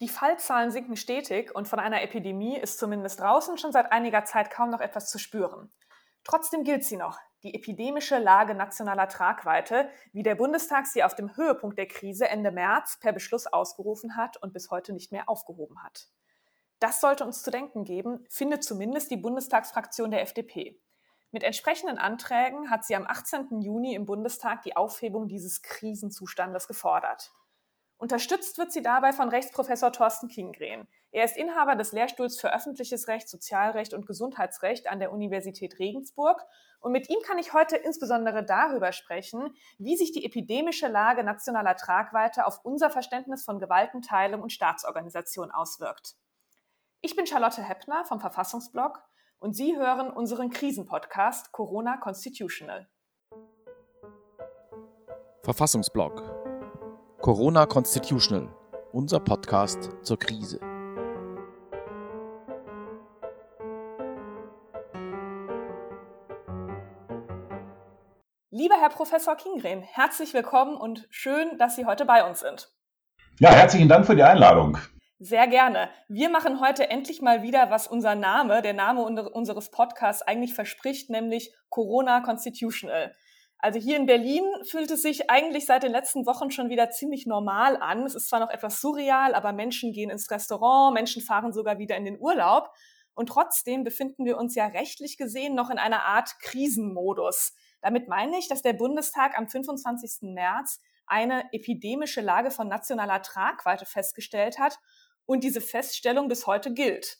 Die Fallzahlen sinken stetig und von einer Epidemie ist zumindest draußen schon seit einiger Zeit kaum noch etwas zu spüren. Trotzdem gilt sie noch, die epidemische Lage nationaler Tragweite, wie der Bundestag sie auf dem Höhepunkt der Krise Ende März per Beschluss ausgerufen hat und bis heute nicht mehr aufgehoben hat. Das sollte uns zu denken geben, findet zumindest die Bundestagsfraktion der FDP. Mit entsprechenden Anträgen hat sie am 18. Juni im Bundestag die Aufhebung dieses Krisenzustandes gefordert. Unterstützt wird sie dabei von Rechtsprofessor Thorsten Kingren. Er ist Inhaber des Lehrstuhls für öffentliches Recht, Sozialrecht und Gesundheitsrecht an der Universität Regensburg. Und mit ihm kann ich heute insbesondere darüber sprechen, wie sich die epidemische Lage nationaler Tragweite auf unser Verständnis von Gewaltenteilung und Staatsorganisation auswirkt. Ich bin Charlotte Heppner vom Verfassungsblog und Sie hören unseren Krisenpodcast Corona Constitutional. Verfassungsblog Corona Constitutional, unser Podcast zur Krise. Lieber Herr Professor Kingren, herzlich willkommen und schön, dass Sie heute bei uns sind. Ja, herzlichen Dank für die Einladung. Sehr gerne. Wir machen heute endlich mal wieder, was unser Name, der Name unseres Podcasts eigentlich verspricht, nämlich Corona Constitutional. Also hier in Berlin fühlt es sich eigentlich seit den letzten Wochen schon wieder ziemlich normal an. Es ist zwar noch etwas surreal, aber Menschen gehen ins Restaurant, Menschen fahren sogar wieder in den Urlaub. Und trotzdem befinden wir uns ja rechtlich gesehen noch in einer Art Krisenmodus. Damit meine ich, dass der Bundestag am 25. März eine epidemische Lage von nationaler Tragweite festgestellt hat und diese Feststellung bis heute gilt.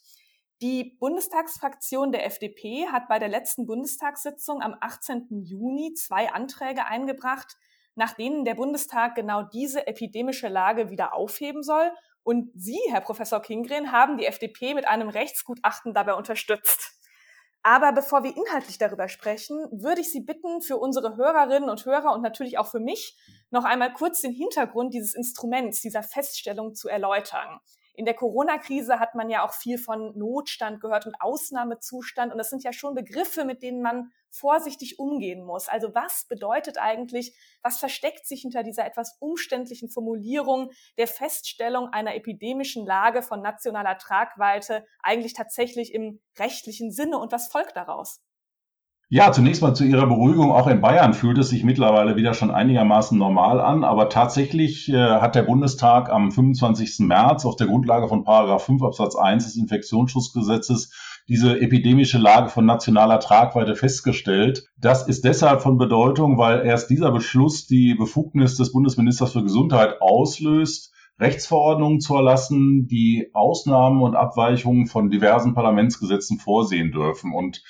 Die Bundestagsfraktion der FDP hat bei der letzten Bundestagssitzung am 18. Juni zwei Anträge eingebracht, nach denen der Bundestag genau diese epidemische Lage wieder aufheben soll. Und Sie, Herr Professor Kingren, haben die FDP mit einem Rechtsgutachten dabei unterstützt. Aber bevor wir inhaltlich darüber sprechen, würde ich Sie bitten, für unsere Hörerinnen und Hörer und natürlich auch für mich noch einmal kurz den Hintergrund dieses Instruments, dieser Feststellung zu erläutern. In der Corona-Krise hat man ja auch viel von Notstand gehört und Ausnahmezustand. Und das sind ja schon Begriffe, mit denen man vorsichtig umgehen muss. Also was bedeutet eigentlich, was versteckt sich hinter dieser etwas umständlichen Formulierung der Feststellung einer epidemischen Lage von nationaler Tragweite eigentlich tatsächlich im rechtlichen Sinne und was folgt daraus? Ja, zunächst mal zu Ihrer Beruhigung. Auch in Bayern fühlt es sich mittlerweile wieder schon einigermaßen normal an. Aber tatsächlich äh, hat der Bundestag am 25. März auf der Grundlage von Paragraph 5 Absatz 1 des Infektionsschutzgesetzes diese epidemische Lage von nationaler Tragweite festgestellt. Das ist deshalb von Bedeutung, weil erst dieser Beschluss die Befugnis des Bundesministers für Gesundheit auslöst, Rechtsverordnungen zu erlassen, die Ausnahmen und Abweichungen von diversen Parlamentsgesetzen vorsehen dürfen. Und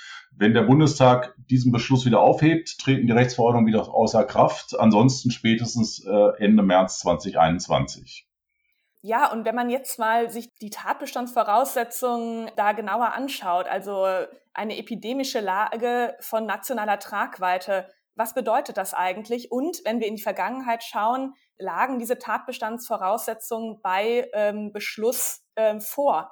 wenn der Bundestag diesen Beschluss wieder aufhebt, treten die Rechtsverordnungen wieder außer Kraft. Ansonsten spätestens äh, Ende März 2021. Ja, und wenn man jetzt mal sich die Tatbestandsvoraussetzungen da genauer anschaut, also eine epidemische Lage von nationaler Tragweite, was bedeutet das eigentlich? Und wenn wir in die Vergangenheit schauen, lagen diese Tatbestandsvoraussetzungen bei ähm, Beschluss ähm, vor?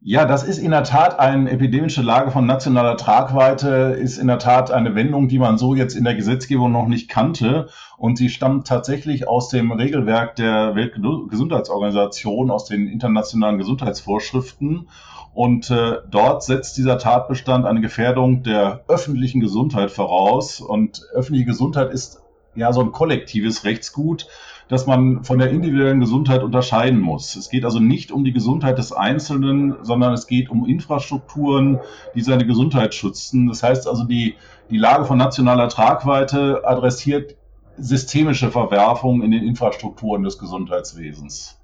Ja, das ist in der Tat eine epidemische Lage von nationaler Tragweite, ist in der Tat eine Wendung, die man so jetzt in der Gesetzgebung noch nicht kannte. Und sie stammt tatsächlich aus dem Regelwerk der Weltgesundheitsorganisation, aus den internationalen Gesundheitsvorschriften. Und äh, dort setzt dieser Tatbestand eine Gefährdung der öffentlichen Gesundheit voraus. Und öffentliche Gesundheit ist ja so ein kollektives Rechtsgut dass man von der individuellen Gesundheit unterscheiden muss. Es geht also nicht um die Gesundheit des Einzelnen, sondern es geht um Infrastrukturen, die seine Gesundheit schützen. Das heißt also, die, die Lage von nationaler Tragweite adressiert systemische Verwerfungen in den Infrastrukturen des Gesundheitswesens.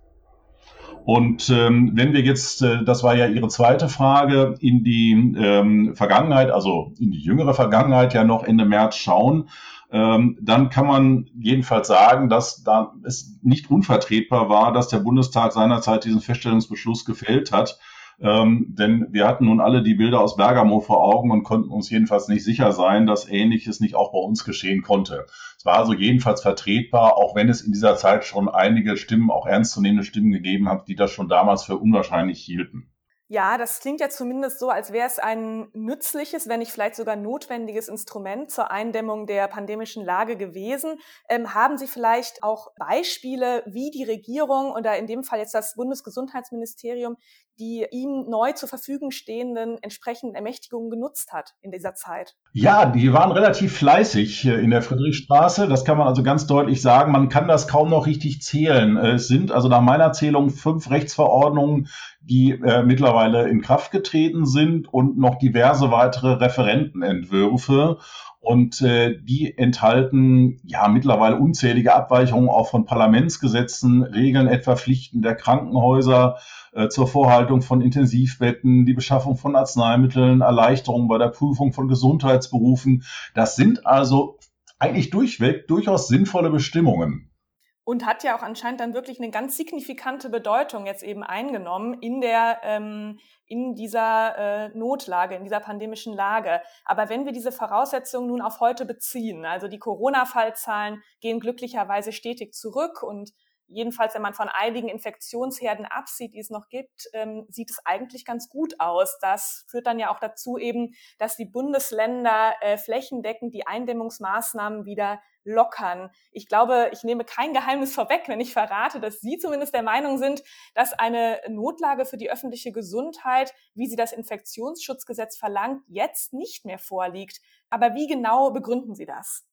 Und ähm, wenn wir jetzt, äh, das war ja Ihre zweite Frage, in die ähm, Vergangenheit, also in die jüngere Vergangenheit ja noch Ende März schauen, ähm, dann kann man jedenfalls sagen, dass da es nicht unvertretbar war, dass der Bundestag seinerzeit diesen Feststellungsbeschluss gefällt hat. Ähm, denn wir hatten nun alle die Bilder aus Bergamo vor Augen und konnten uns jedenfalls nicht sicher sein, dass Ähnliches nicht auch bei uns geschehen konnte. Es war also jedenfalls vertretbar, auch wenn es in dieser Zeit schon einige Stimmen, auch ernstzunehmende Stimmen gegeben hat, die das schon damals für unwahrscheinlich hielten. Ja, das klingt ja zumindest so, als wäre es ein nützliches, wenn nicht vielleicht sogar notwendiges Instrument zur Eindämmung der pandemischen Lage gewesen. Ähm, haben Sie vielleicht auch Beispiele, wie die Regierung oder in dem Fall jetzt das Bundesgesundheitsministerium die ihm neu zur Verfügung stehenden entsprechenden Ermächtigungen genutzt hat in dieser Zeit? Ja, die waren relativ fleißig in der Friedrichstraße. Das kann man also ganz deutlich sagen. Man kann das kaum noch richtig zählen. Es sind also nach meiner Zählung fünf Rechtsverordnungen, die äh, mittlerweile in Kraft getreten sind und noch diverse weitere Referentenentwürfe. Und äh, die enthalten ja mittlerweile unzählige Abweichungen auch von Parlamentsgesetzen, regeln etwa Pflichten der Krankenhäuser äh, zur Vorhaltung von Intensivbetten, die Beschaffung von Arzneimitteln, Erleichterungen bei der Prüfung von Gesundheitsberufen. Das sind also eigentlich durchweg durchaus sinnvolle Bestimmungen und hat ja auch anscheinend dann wirklich eine ganz signifikante Bedeutung jetzt eben eingenommen in der ähm, in dieser äh, Notlage, in dieser pandemischen Lage. Aber wenn wir diese Voraussetzungen nun auf heute beziehen, also die Corona-Fallzahlen gehen glücklicherweise stetig zurück und jedenfalls, wenn man von einigen Infektionsherden absieht, die es noch gibt, ähm, sieht es eigentlich ganz gut aus. Das führt dann ja auch dazu eben, dass die Bundesländer äh, flächendeckend die Eindämmungsmaßnahmen wieder lockern. Ich glaube, ich nehme kein Geheimnis vorweg, wenn ich verrate, dass Sie zumindest der Meinung sind, dass eine Notlage für die öffentliche Gesundheit, wie sie das Infektionsschutzgesetz verlangt, jetzt nicht mehr vorliegt. Aber wie genau begründen Sie das?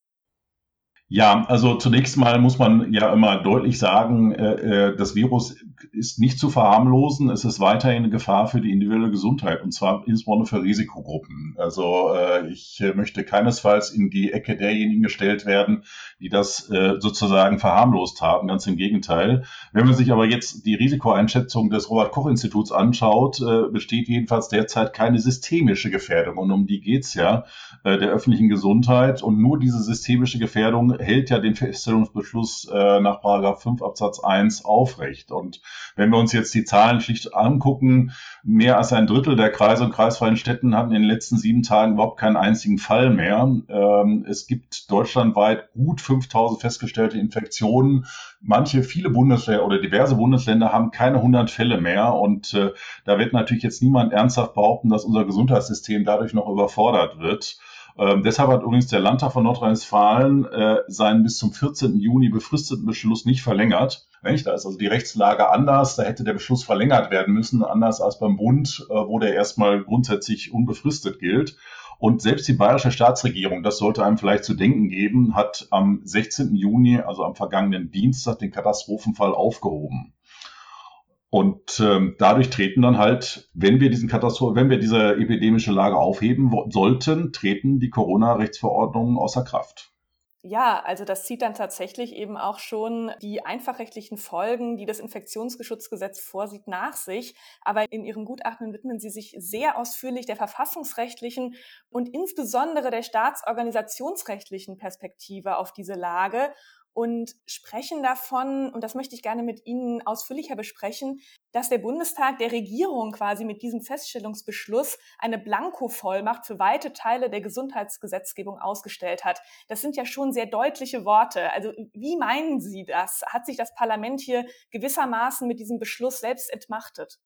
Ja, also zunächst mal muss man ja immer deutlich sagen, äh, äh, das Virus ist nicht zu verharmlosen. Es ist weiterhin eine Gefahr für die individuelle Gesundheit und zwar insbesondere für Risikogruppen. Also äh, ich möchte keinesfalls in die Ecke derjenigen gestellt werden, die das äh, sozusagen verharmlost haben. Ganz im Gegenteil. Wenn man sich aber jetzt die Risikoeinschätzung des Robert Koch Instituts anschaut, äh, besteht jedenfalls derzeit keine systemische Gefährdung und um die geht's ja äh, der öffentlichen Gesundheit und nur diese systemische Gefährdung hält ja den Feststellungsbeschluss äh, nach Paragraph 5 Absatz 1 aufrecht. Und wenn wir uns jetzt die Zahlen schlicht angucken, mehr als ein Drittel der Kreise und kreisfreien Städten hatten in den letzten sieben Tagen überhaupt keinen einzigen Fall mehr. Ähm, es gibt deutschlandweit gut 5000 festgestellte Infektionen. Manche, viele Bundesländer oder diverse Bundesländer haben keine 100 Fälle mehr. Und äh, da wird natürlich jetzt niemand ernsthaft behaupten, dass unser Gesundheitssystem dadurch noch überfordert wird. Ähm, deshalb hat übrigens der Landtag von Nordrhein-Westfalen äh, seinen bis zum 14. Juni befristeten Beschluss nicht verlängert. Nicht? Da ist also die Rechtslage anders, da hätte der Beschluss verlängert werden müssen, anders als beim Bund, äh, wo der erstmal grundsätzlich unbefristet gilt. Und selbst die bayerische Staatsregierung, das sollte einem vielleicht zu denken geben, hat am 16. Juni, also am vergangenen Dienstag, den Katastrophenfall aufgehoben. Und ähm, dadurch treten dann halt, wenn wir diesen Katastrophe, wenn wir diese epidemische Lage aufheben sollten, treten die Corona-Rechtsverordnungen außer Kraft. Ja, also das zieht dann tatsächlich eben auch schon die einfachrechtlichen Folgen, die das Infektionsschutzgesetz vorsieht, nach sich. Aber in Ihren Gutachten widmen Sie sich sehr ausführlich der verfassungsrechtlichen und insbesondere der staatsorganisationsrechtlichen Perspektive auf diese Lage und sprechen davon, und das möchte ich gerne mit Ihnen ausführlicher besprechen, dass der Bundestag der Regierung quasi mit diesem Feststellungsbeschluss eine Blankovollmacht für weite Teile der Gesundheitsgesetzgebung ausgestellt hat. Das sind ja schon sehr deutliche Worte. Also wie meinen Sie das? Hat sich das Parlament hier gewissermaßen mit diesem Beschluss selbst entmachtet?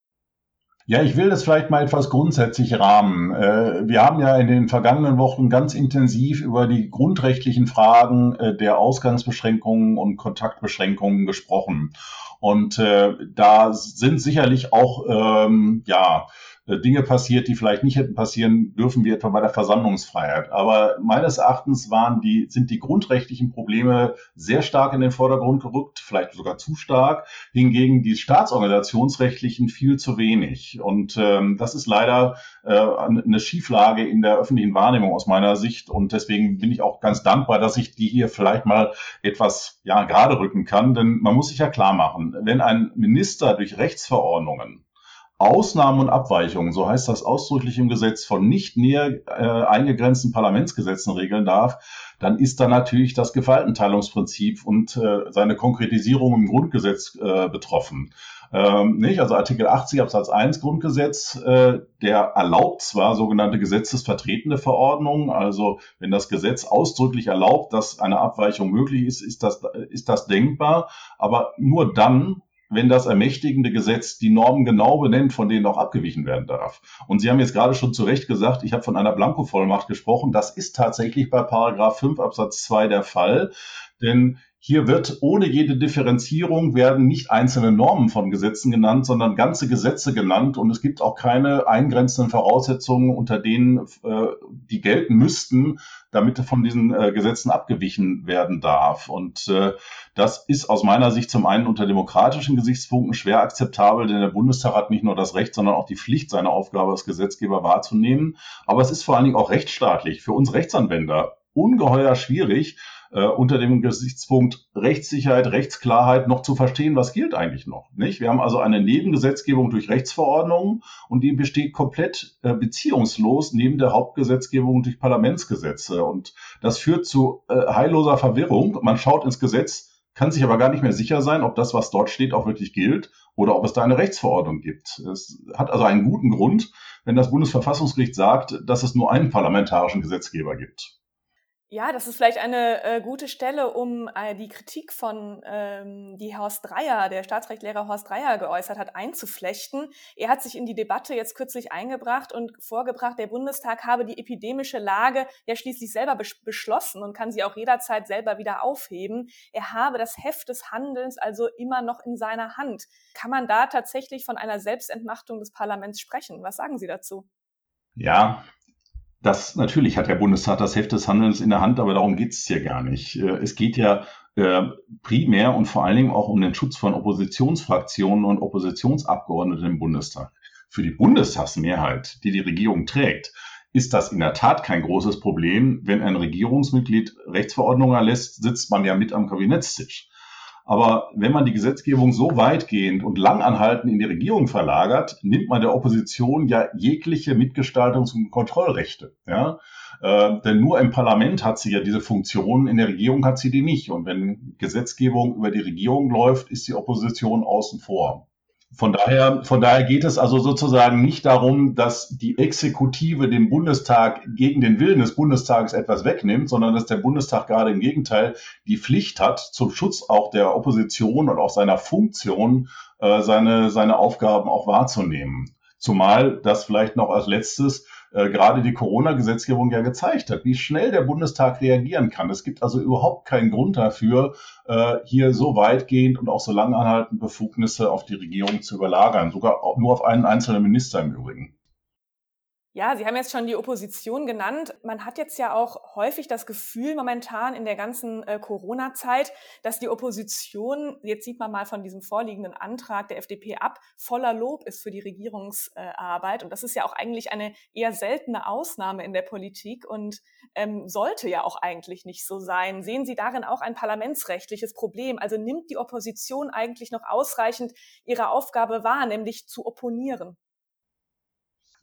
Ja, ich will das vielleicht mal etwas grundsätzlich rahmen. Äh, wir haben ja in den vergangenen Wochen ganz intensiv über die grundrechtlichen Fragen äh, der Ausgangsbeschränkungen und Kontaktbeschränkungen gesprochen. Und äh, da sind sicherlich auch, ähm, ja, Dinge passiert, die vielleicht nicht hätten passieren dürfen, wie etwa bei der Versammlungsfreiheit. Aber meines Erachtens waren die, sind die grundrechtlichen Probleme sehr stark in den Vordergrund gerückt, vielleicht sogar zu stark. Hingegen die staatsorganisationsrechtlichen viel zu wenig. Und ähm, das ist leider äh, eine Schieflage in der öffentlichen Wahrnehmung aus meiner Sicht. Und deswegen bin ich auch ganz dankbar, dass ich die hier vielleicht mal etwas ja, gerade rücken kann. Denn man muss sich ja klar machen, wenn ein Minister durch Rechtsverordnungen Ausnahmen und Abweichungen, so heißt das ausdrücklich im Gesetz, von nicht näher äh, eingegrenzten Parlamentsgesetzen regeln darf, dann ist da natürlich das Gewaltenteilungsprinzip und äh, seine Konkretisierung im Grundgesetz äh, betroffen. Ähm, nicht? Also Artikel 80 Absatz 1 Grundgesetz, äh, der erlaubt zwar sogenannte gesetzesvertretende Verordnungen, also wenn das Gesetz ausdrücklich erlaubt, dass eine Abweichung möglich ist, ist das, ist das denkbar, aber nur dann, wenn das ermächtigende Gesetz die Normen genau benennt, von denen auch abgewichen werden darf. Und Sie haben jetzt gerade schon zu Recht gesagt, ich habe von einer Blankovollmacht gesprochen. Das ist tatsächlich bei Paragraph 5 Absatz 2 der Fall. Denn hier wird ohne jede Differenzierung werden nicht einzelne Normen von Gesetzen genannt, sondern ganze Gesetze genannt. Und es gibt auch keine eingrenzenden Voraussetzungen, unter denen äh, die gelten müssten, damit von diesen äh, Gesetzen abgewichen werden darf. Und äh, das ist aus meiner Sicht zum einen unter demokratischen Gesichtspunkten schwer akzeptabel, denn der Bundestag hat nicht nur das Recht, sondern auch die Pflicht, seine Aufgabe als Gesetzgeber wahrzunehmen. Aber es ist vor allen Dingen auch rechtsstaatlich für uns Rechtsanwender ungeheuer schwierig, äh, unter dem Gesichtspunkt Rechtssicherheit, Rechtsklarheit noch zu verstehen, was gilt eigentlich noch. Nicht? Wir haben also eine Nebengesetzgebung durch Rechtsverordnungen und die besteht komplett äh, beziehungslos neben der Hauptgesetzgebung durch Parlamentsgesetze. Und das führt zu äh, heilloser Verwirrung. Man schaut ins Gesetz, kann sich aber gar nicht mehr sicher sein, ob das, was dort steht, auch wirklich gilt oder ob es da eine Rechtsverordnung gibt. Es hat also einen guten Grund, wenn das Bundesverfassungsgericht sagt, dass es nur einen parlamentarischen Gesetzgeber gibt. Ja, das ist vielleicht eine äh, gute Stelle, um äh, die Kritik von, ähm, die Horst Dreier, der Staatsrechtslehrer Horst Dreier geäußert hat, einzuflechten. Er hat sich in die Debatte jetzt kürzlich eingebracht und vorgebracht, der Bundestag habe die epidemische Lage ja schließlich selber bes beschlossen und kann sie auch jederzeit selber wieder aufheben. Er habe das Heft des Handelns also immer noch in seiner Hand. Kann man da tatsächlich von einer Selbstentmachtung des Parlaments sprechen? Was sagen Sie dazu? Ja, das natürlich hat der Bundestag das Heft des Handelns in der Hand, aber darum geht es hier gar nicht. Äh, es geht ja äh, primär und vor allen Dingen auch um den Schutz von Oppositionsfraktionen und Oppositionsabgeordneten im Bundestag. Für die Bundestagsmehrheit, die die Regierung trägt, ist das in der Tat kein großes Problem. Wenn ein Regierungsmitglied Rechtsverordnungen erlässt, sitzt man ja mit am Kabinettstisch. Aber wenn man die Gesetzgebung so weitgehend und langanhaltend in die Regierung verlagert, nimmt man der Opposition ja jegliche Mitgestaltungs- und Kontrollrechte. Ja? Äh, denn nur im Parlament hat sie ja diese Funktion, in der Regierung hat sie die nicht. Und wenn Gesetzgebung über die Regierung läuft, ist die Opposition außen vor. Von daher, von daher geht es also sozusagen nicht darum, dass die Exekutive dem Bundestag gegen den Willen des Bundestages etwas wegnimmt, sondern dass der Bundestag gerade im Gegenteil die Pflicht hat, zum Schutz auch der Opposition und auch seiner Funktion äh, seine, seine Aufgaben auch wahrzunehmen. Zumal das vielleicht noch als letztes äh, gerade die Corona-Gesetzgebung ja gezeigt hat, wie schnell der Bundestag reagieren kann. Es gibt also überhaupt keinen Grund dafür, äh, hier so weitgehend und auch so langanhaltend Befugnisse auf die Regierung zu überlagern, sogar nur auf einen einzelnen Minister im Übrigen. Ja, Sie haben jetzt schon die Opposition genannt. Man hat jetzt ja auch häufig das Gefühl momentan in der ganzen äh, Corona-Zeit, dass die Opposition, jetzt sieht man mal von diesem vorliegenden Antrag der FDP ab, voller Lob ist für die Regierungsarbeit. und das ist ja auch eigentlich eine eher seltene Ausnahme in der Politik und ähm, sollte ja auch eigentlich nicht so sein. Sehen Sie darin auch ein parlamentsrechtliches Problem? Also nimmt die Opposition eigentlich noch ausreichend ihre Aufgabe wahr, nämlich zu opponieren?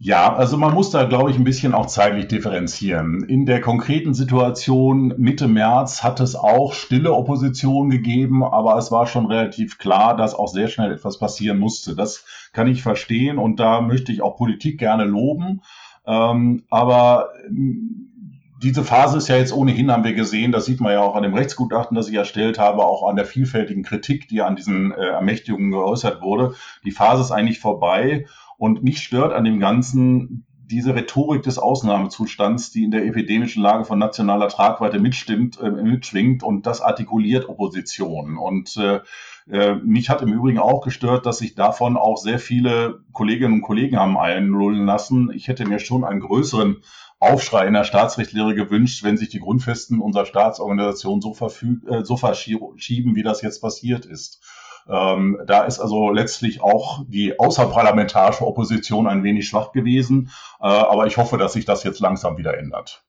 Ja, also man muss da, glaube ich, ein bisschen auch zeitlich differenzieren. In der konkreten Situation Mitte März hat es auch stille Opposition gegeben, aber es war schon relativ klar, dass auch sehr schnell etwas passieren musste. Das kann ich verstehen und da möchte ich auch Politik gerne loben. Ähm, aber diese Phase ist ja jetzt ohnehin, haben wir gesehen, das sieht man ja auch an dem Rechtsgutachten, das ich erstellt habe, auch an der vielfältigen Kritik, die an diesen äh, Ermächtigungen geäußert wurde. Die Phase ist eigentlich vorbei und mich stört an dem Ganzen diese Rhetorik des Ausnahmezustands, die in der epidemischen Lage von nationaler Tragweite mitstimmt, äh, mitschwingt und das artikuliert Opposition. Und äh, äh, mich hat im Übrigen auch gestört, dass sich davon auch sehr viele Kolleginnen und Kollegen haben einlullen lassen. Ich hätte mir schon einen größeren Aufschrei in der Staatsrechtslehre gewünscht, wenn sich die Grundfesten unserer Staatsorganisation so, äh, so verschieben, wie das jetzt passiert ist. Ähm, da ist also letztlich auch die außerparlamentarische Opposition ein wenig schwach gewesen. Äh, aber ich hoffe, dass sich das jetzt langsam wieder ändert.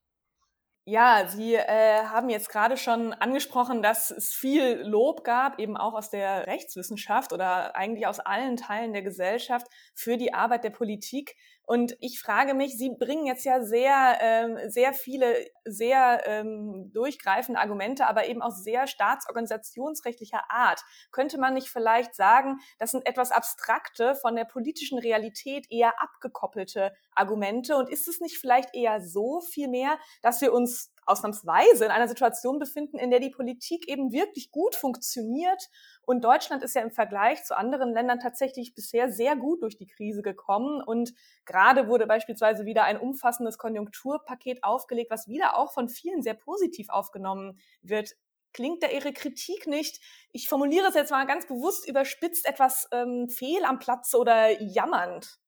Ja, Sie äh, haben jetzt gerade schon angesprochen, dass es viel Lob gab, eben auch aus der Rechtswissenschaft oder eigentlich aus allen Teilen der Gesellschaft für die Arbeit der Politik. Und ich frage mich, Sie bringen jetzt ja sehr, ähm, sehr viele, sehr ähm, durchgreifende Argumente, aber eben auch sehr staatsorganisationsrechtlicher Art. Könnte man nicht vielleicht sagen, das sind etwas abstrakte, von der politischen Realität eher abgekoppelte Argumente? Und ist es nicht vielleicht eher so vielmehr, dass wir uns ausnahmsweise in einer Situation befinden, in der die Politik eben wirklich gut funktioniert. Und Deutschland ist ja im Vergleich zu anderen Ländern tatsächlich bisher sehr gut durch die Krise gekommen. Und gerade wurde beispielsweise wieder ein umfassendes Konjunkturpaket aufgelegt, was wieder auch von vielen sehr positiv aufgenommen wird. Klingt da Ihre Kritik nicht, ich formuliere es jetzt mal ganz bewusst überspitzt, etwas ähm, fehl am Platze oder jammernd?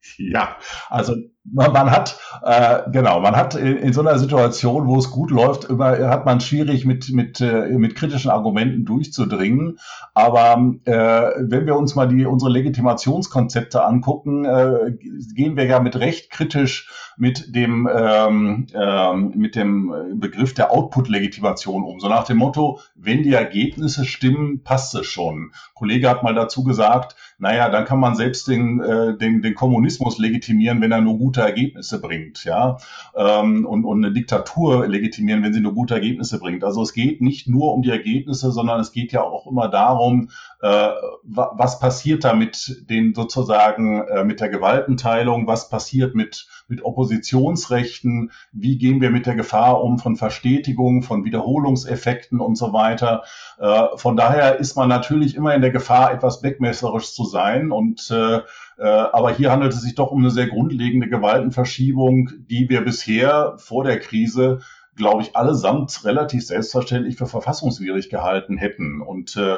Ja, also man, man hat äh, genau, man hat in, in, so einer Situation, wo es gut läuft, immer hat man schwierig mit mit äh, mit kritischen Argumenten durchzudringen. Aber äh, wenn wir uns mal die unsere Legitimationskonzepte angucken, äh, gehen wir ja mit recht kritisch mit dem ähm, ähm, mit dem Begriff der Output-Legitimation um. So nach dem Motto, wenn die Ergebnisse stimmen, passt es schon. Ein Kollege hat mal dazu gesagt, naja, dann kann man selbst den, äh, den, den Kommunismus legitimieren, wenn er nur gute Ergebnisse bringt, ja, ähm, und, und eine Diktatur legitimieren, wenn sie nur gute Ergebnisse bringt. Also es geht nicht nur um die Ergebnisse, sondern es geht ja auch immer darum, äh, was passiert da mit den sozusagen äh, mit der Gewaltenteilung, was passiert mit mit Oppositionsrechten, wie gehen wir mit der Gefahr um von Verstetigung, von Wiederholungseffekten und so weiter. Äh, von daher ist man natürlich immer in der Gefahr, etwas wegmesserisch zu sein und äh, äh, aber hier handelt es sich doch um eine sehr grundlegende Gewaltenverschiebung, die wir bisher vor der Krise glaube ich, allesamt relativ selbstverständlich für verfassungswidrig gehalten hätten. Und äh,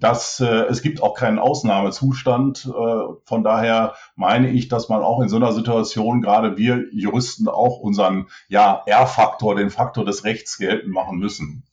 dass äh, es gibt auch keinen Ausnahmezustand. Äh, von daher meine ich, dass man auch in so einer Situation, gerade wir Juristen, auch unseren ja, R-Faktor, den Faktor des Rechts geltend machen müssen.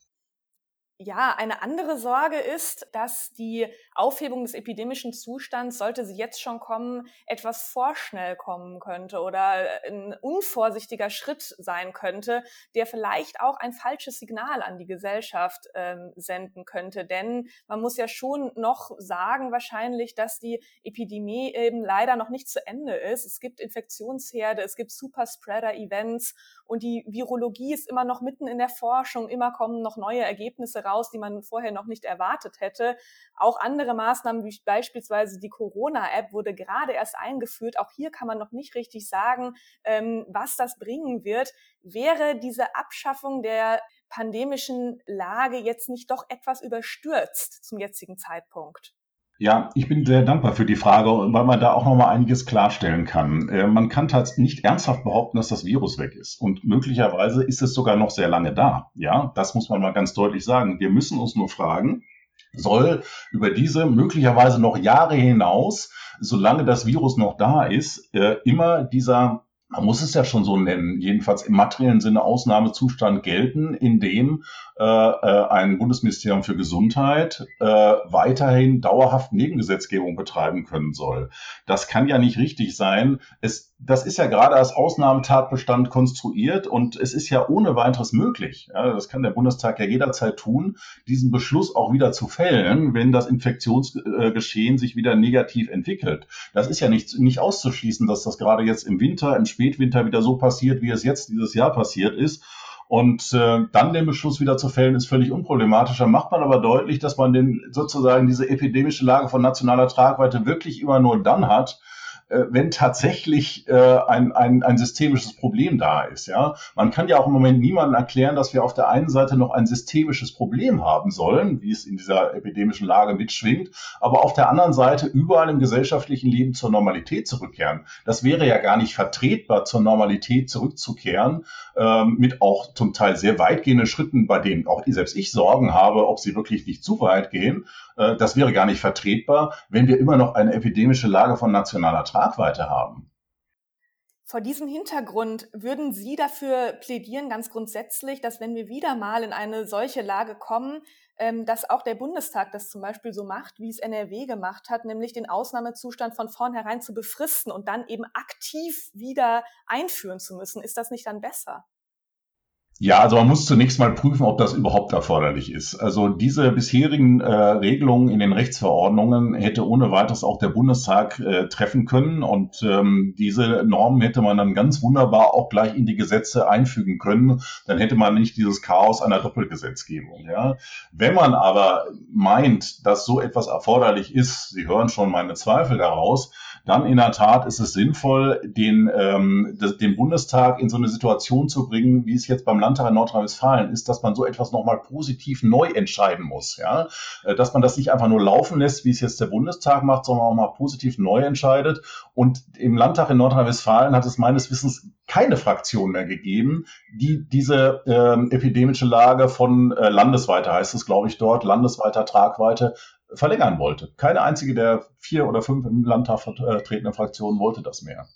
Ja, eine andere Sorge ist, dass die Aufhebung des epidemischen Zustands, sollte sie jetzt schon kommen, etwas vorschnell kommen könnte oder ein unvorsichtiger Schritt sein könnte, der vielleicht auch ein falsches Signal an die Gesellschaft ähm, senden könnte. Denn man muss ja schon noch sagen, wahrscheinlich, dass die Epidemie eben leider noch nicht zu Ende ist. Es gibt Infektionsherde, es gibt Superspreader-Events und die Virologie ist immer noch mitten in der Forschung, immer kommen noch neue Ergebnisse raus, die man vorher noch nicht erwartet hätte. Auch andere Maßnahmen, wie beispielsweise die Corona-App, wurde gerade erst eingeführt. Auch hier kann man noch nicht richtig sagen, ähm, was das bringen wird. Wäre diese Abschaffung der pandemischen Lage jetzt nicht doch etwas überstürzt zum jetzigen Zeitpunkt? Ja, ich bin sehr dankbar für die Frage, weil man da auch noch mal einiges klarstellen kann. Äh, man kann tatsächlich nicht ernsthaft behaupten, dass das Virus weg ist. Und möglicherweise ist es sogar noch sehr lange da. Ja, das muss man mal ganz deutlich sagen. Wir müssen uns nur fragen, soll über diese möglicherweise noch Jahre hinaus, solange das Virus noch da ist, äh, immer dieser man muss es ja schon so nennen, jedenfalls im materiellen Sinne Ausnahmezustand gelten, in dem äh, äh, ein Bundesministerium für Gesundheit äh, weiterhin dauerhaft Nebengesetzgebung betreiben können soll. Das kann ja nicht richtig sein. Es, das ist ja gerade als Ausnahmetatbestand konstruiert und es ist ja ohne weiteres möglich. Ja, das kann der Bundestag ja jederzeit tun, diesen Beschluss auch wieder zu fällen, wenn das Infektionsgeschehen sich wieder negativ entwickelt. Das ist ja nicht, nicht auszuschließen, dass das gerade jetzt im Winter, im Spätwinter wieder so passiert, wie es jetzt dieses Jahr passiert ist. Und äh, dann den Beschluss wieder zu fällen, ist völlig unproblematisch. Da macht man aber deutlich, dass man den sozusagen diese epidemische Lage von nationaler Tragweite wirklich immer nur dann hat, äh, wenn tatsächlich äh, ein, ein, ein systemisches Problem da ist. Ja, man kann ja auch im Moment niemandem erklären, dass wir auf der einen Seite noch ein systemisches Problem haben sollen, wie es in dieser epidemischen Lage mitschwingt, aber auf der anderen Seite überall im gesellschaftlichen Leben zur Normalität zurückkehren. Das wäre ja gar nicht vertretbar, zur Normalität zurückzukehren, ähm, mit auch zum Teil sehr weitgehenden Schritten, bei denen auch selbst ich Sorgen habe, ob sie wirklich nicht zu weit gehen. Äh, das wäre gar nicht vertretbar, wenn wir immer noch eine epidemische Lage von nationaler Tragweite haben. Vor diesem Hintergrund würden Sie dafür plädieren, ganz grundsätzlich, dass wenn wir wieder mal in eine solche Lage kommen, ähm, dass auch der Bundestag das zum Beispiel so macht, wie es NRW gemacht hat, nämlich den Ausnahmezustand von vornherein zu befristen und dann eben aktiv wieder einführen zu müssen. Ist das nicht dann besser? Ja, also man muss zunächst mal prüfen, ob das überhaupt erforderlich ist. Also diese bisherigen äh, Regelungen in den Rechtsverordnungen hätte ohne weiteres auch der Bundestag äh, treffen können und ähm, diese Normen hätte man dann ganz wunderbar auch gleich in die Gesetze einfügen können. Dann hätte man nicht dieses Chaos einer Doppelgesetzgebung. Ja. Wenn man aber meint, dass so etwas erforderlich ist, Sie hören schon meine Zweifel daraus, dann in der Tat ist es sinnvoll, den, ähm, den Bundestag in so eine Situation zu bringen, wie es jetzt beim Landtag in Nordrhein-Westfalen ist, dass man so etwas nochmal positiv neu entscheiden muss. Ja? Äh, dass man das nicht einfach nur laufen lässt, wie es jetzt der Bundestag macht, sondern auch mal positiv neu entscheidet. Und im Landtag in Nordrhein-Westfalen hat es meines Wissens keine Fraktion mehr gegeben, die diese ähm, epidemische Lage von äh, landesweiter, heißt es, glaube ich, dort, landesweiter Tragweite verlängern wollte. Keine einzige der vier oder fünf im Landtag vertretenen Fraktionen wollte das mehr.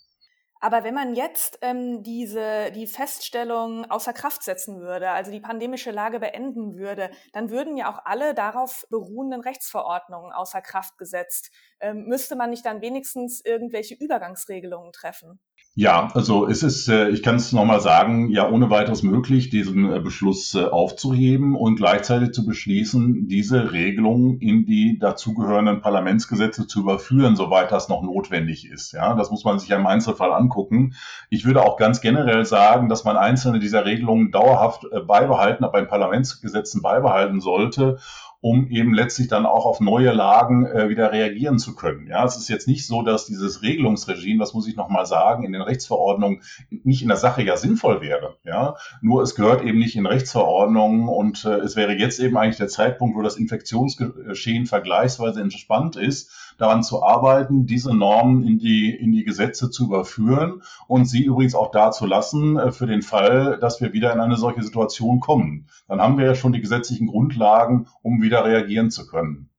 Aber wenn man jetzt ähm, diese, die Feststellung außer Kraft setzen würde, also die pandemische Lage beenden würde, dann würden ja auch alle darauf beruhenden Rechtsverordnungen außer Kraft gesetzt. Ähm, müsste man nicht dann wenigstens irgendwelche Übergangsregelungen treffen? Ja, also es ist, äh, ich kann es nochmal sagen, ja ohne weiteres möglich, diesen äh, Beschluss äh, aufzuheben und gleichzeitig zu beschließen, diese Regelungen in die dazugehörenden Parlamentsgesetze zu überführen, soweit das noch notwendig ist. Ja, das muss man sich ja im Einzelfall angucken. Ich würde auch ganz generell sagen, dass man einzelne dieser Regelungen dauerhaft beibehalten, aber in Parlamentsgesetzen beibehalten sollte um eben letztlich dann auch auf neue Lagen äh, wieder reagieren zu können. Ja, es ist jetzt nicht so, dass dieses Regelungsregime, das muss ich nochmal sagen, in den Rechtsverordnungen nicht in der Sache ja sinnvoll wäre. Ja, nur es gehört eben nicht in Rechtsverordnungen und äh, es wäre jetzt eben eigentlich der Zeitpunkt, wo das Infektionsgeschehen vergleichsweise entspannt ist, daran zu arbeiten, diese Normen in die, in die Gesetze zu überführen und sie übrigens auch da zu lassen äh, für den Fall, dass wir wieder in eine solche Situation kommen. Dann haben wir ja schon die gesetzlichen Grundlagen, um wieder reagieren zu können.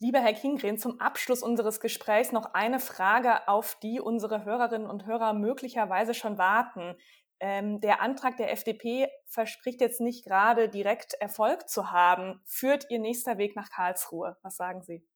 Lieber Herr Kingren, zum Abschluss unseres Gesprächs noch eine Frage, auf die unsere Hörerinnen und Hörer möglicherweise schon warten. Ähm, der Antrag der FDP verspricht jetzt nicht gerade direkt Erfolg zu haben. Führt Ihr nächster Weg nach Karlsruhe? Was sagen Sie?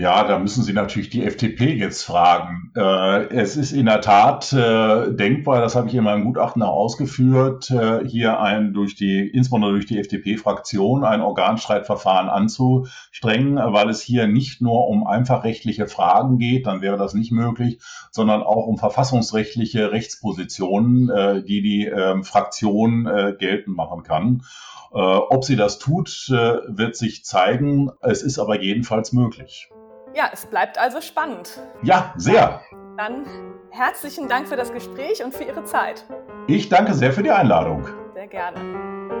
Ja, da müssen Sie natürlich die FDP jetzt fragen. Äh, es ist in der Tat äh, denkbar, das habe ich in meinem Gutachten auch ausgeführt, äh, hier ein durch die, insbesondere durch die FDP-Fraktion, ein Organstreitverfahren anzustrengen, weil es hier nicht nur um einfach rechtliche Fragen geht, dann wäre das nicht möglich, sondern auch um verfassungsrechtliche Rechtspositionen, äh, die die ähm, Fraktion äh, geltend machen kann. Äh, ob sie das tut, wird sich zeigen. Es ist aber jedenfalls möglich. Ja, es bleibt also spannend. Ja, sehr. Dann herzlichen Dank für das Gespräch und für Ihre Zeit. Ich danke sehr für die Einladung. Sehr gerne.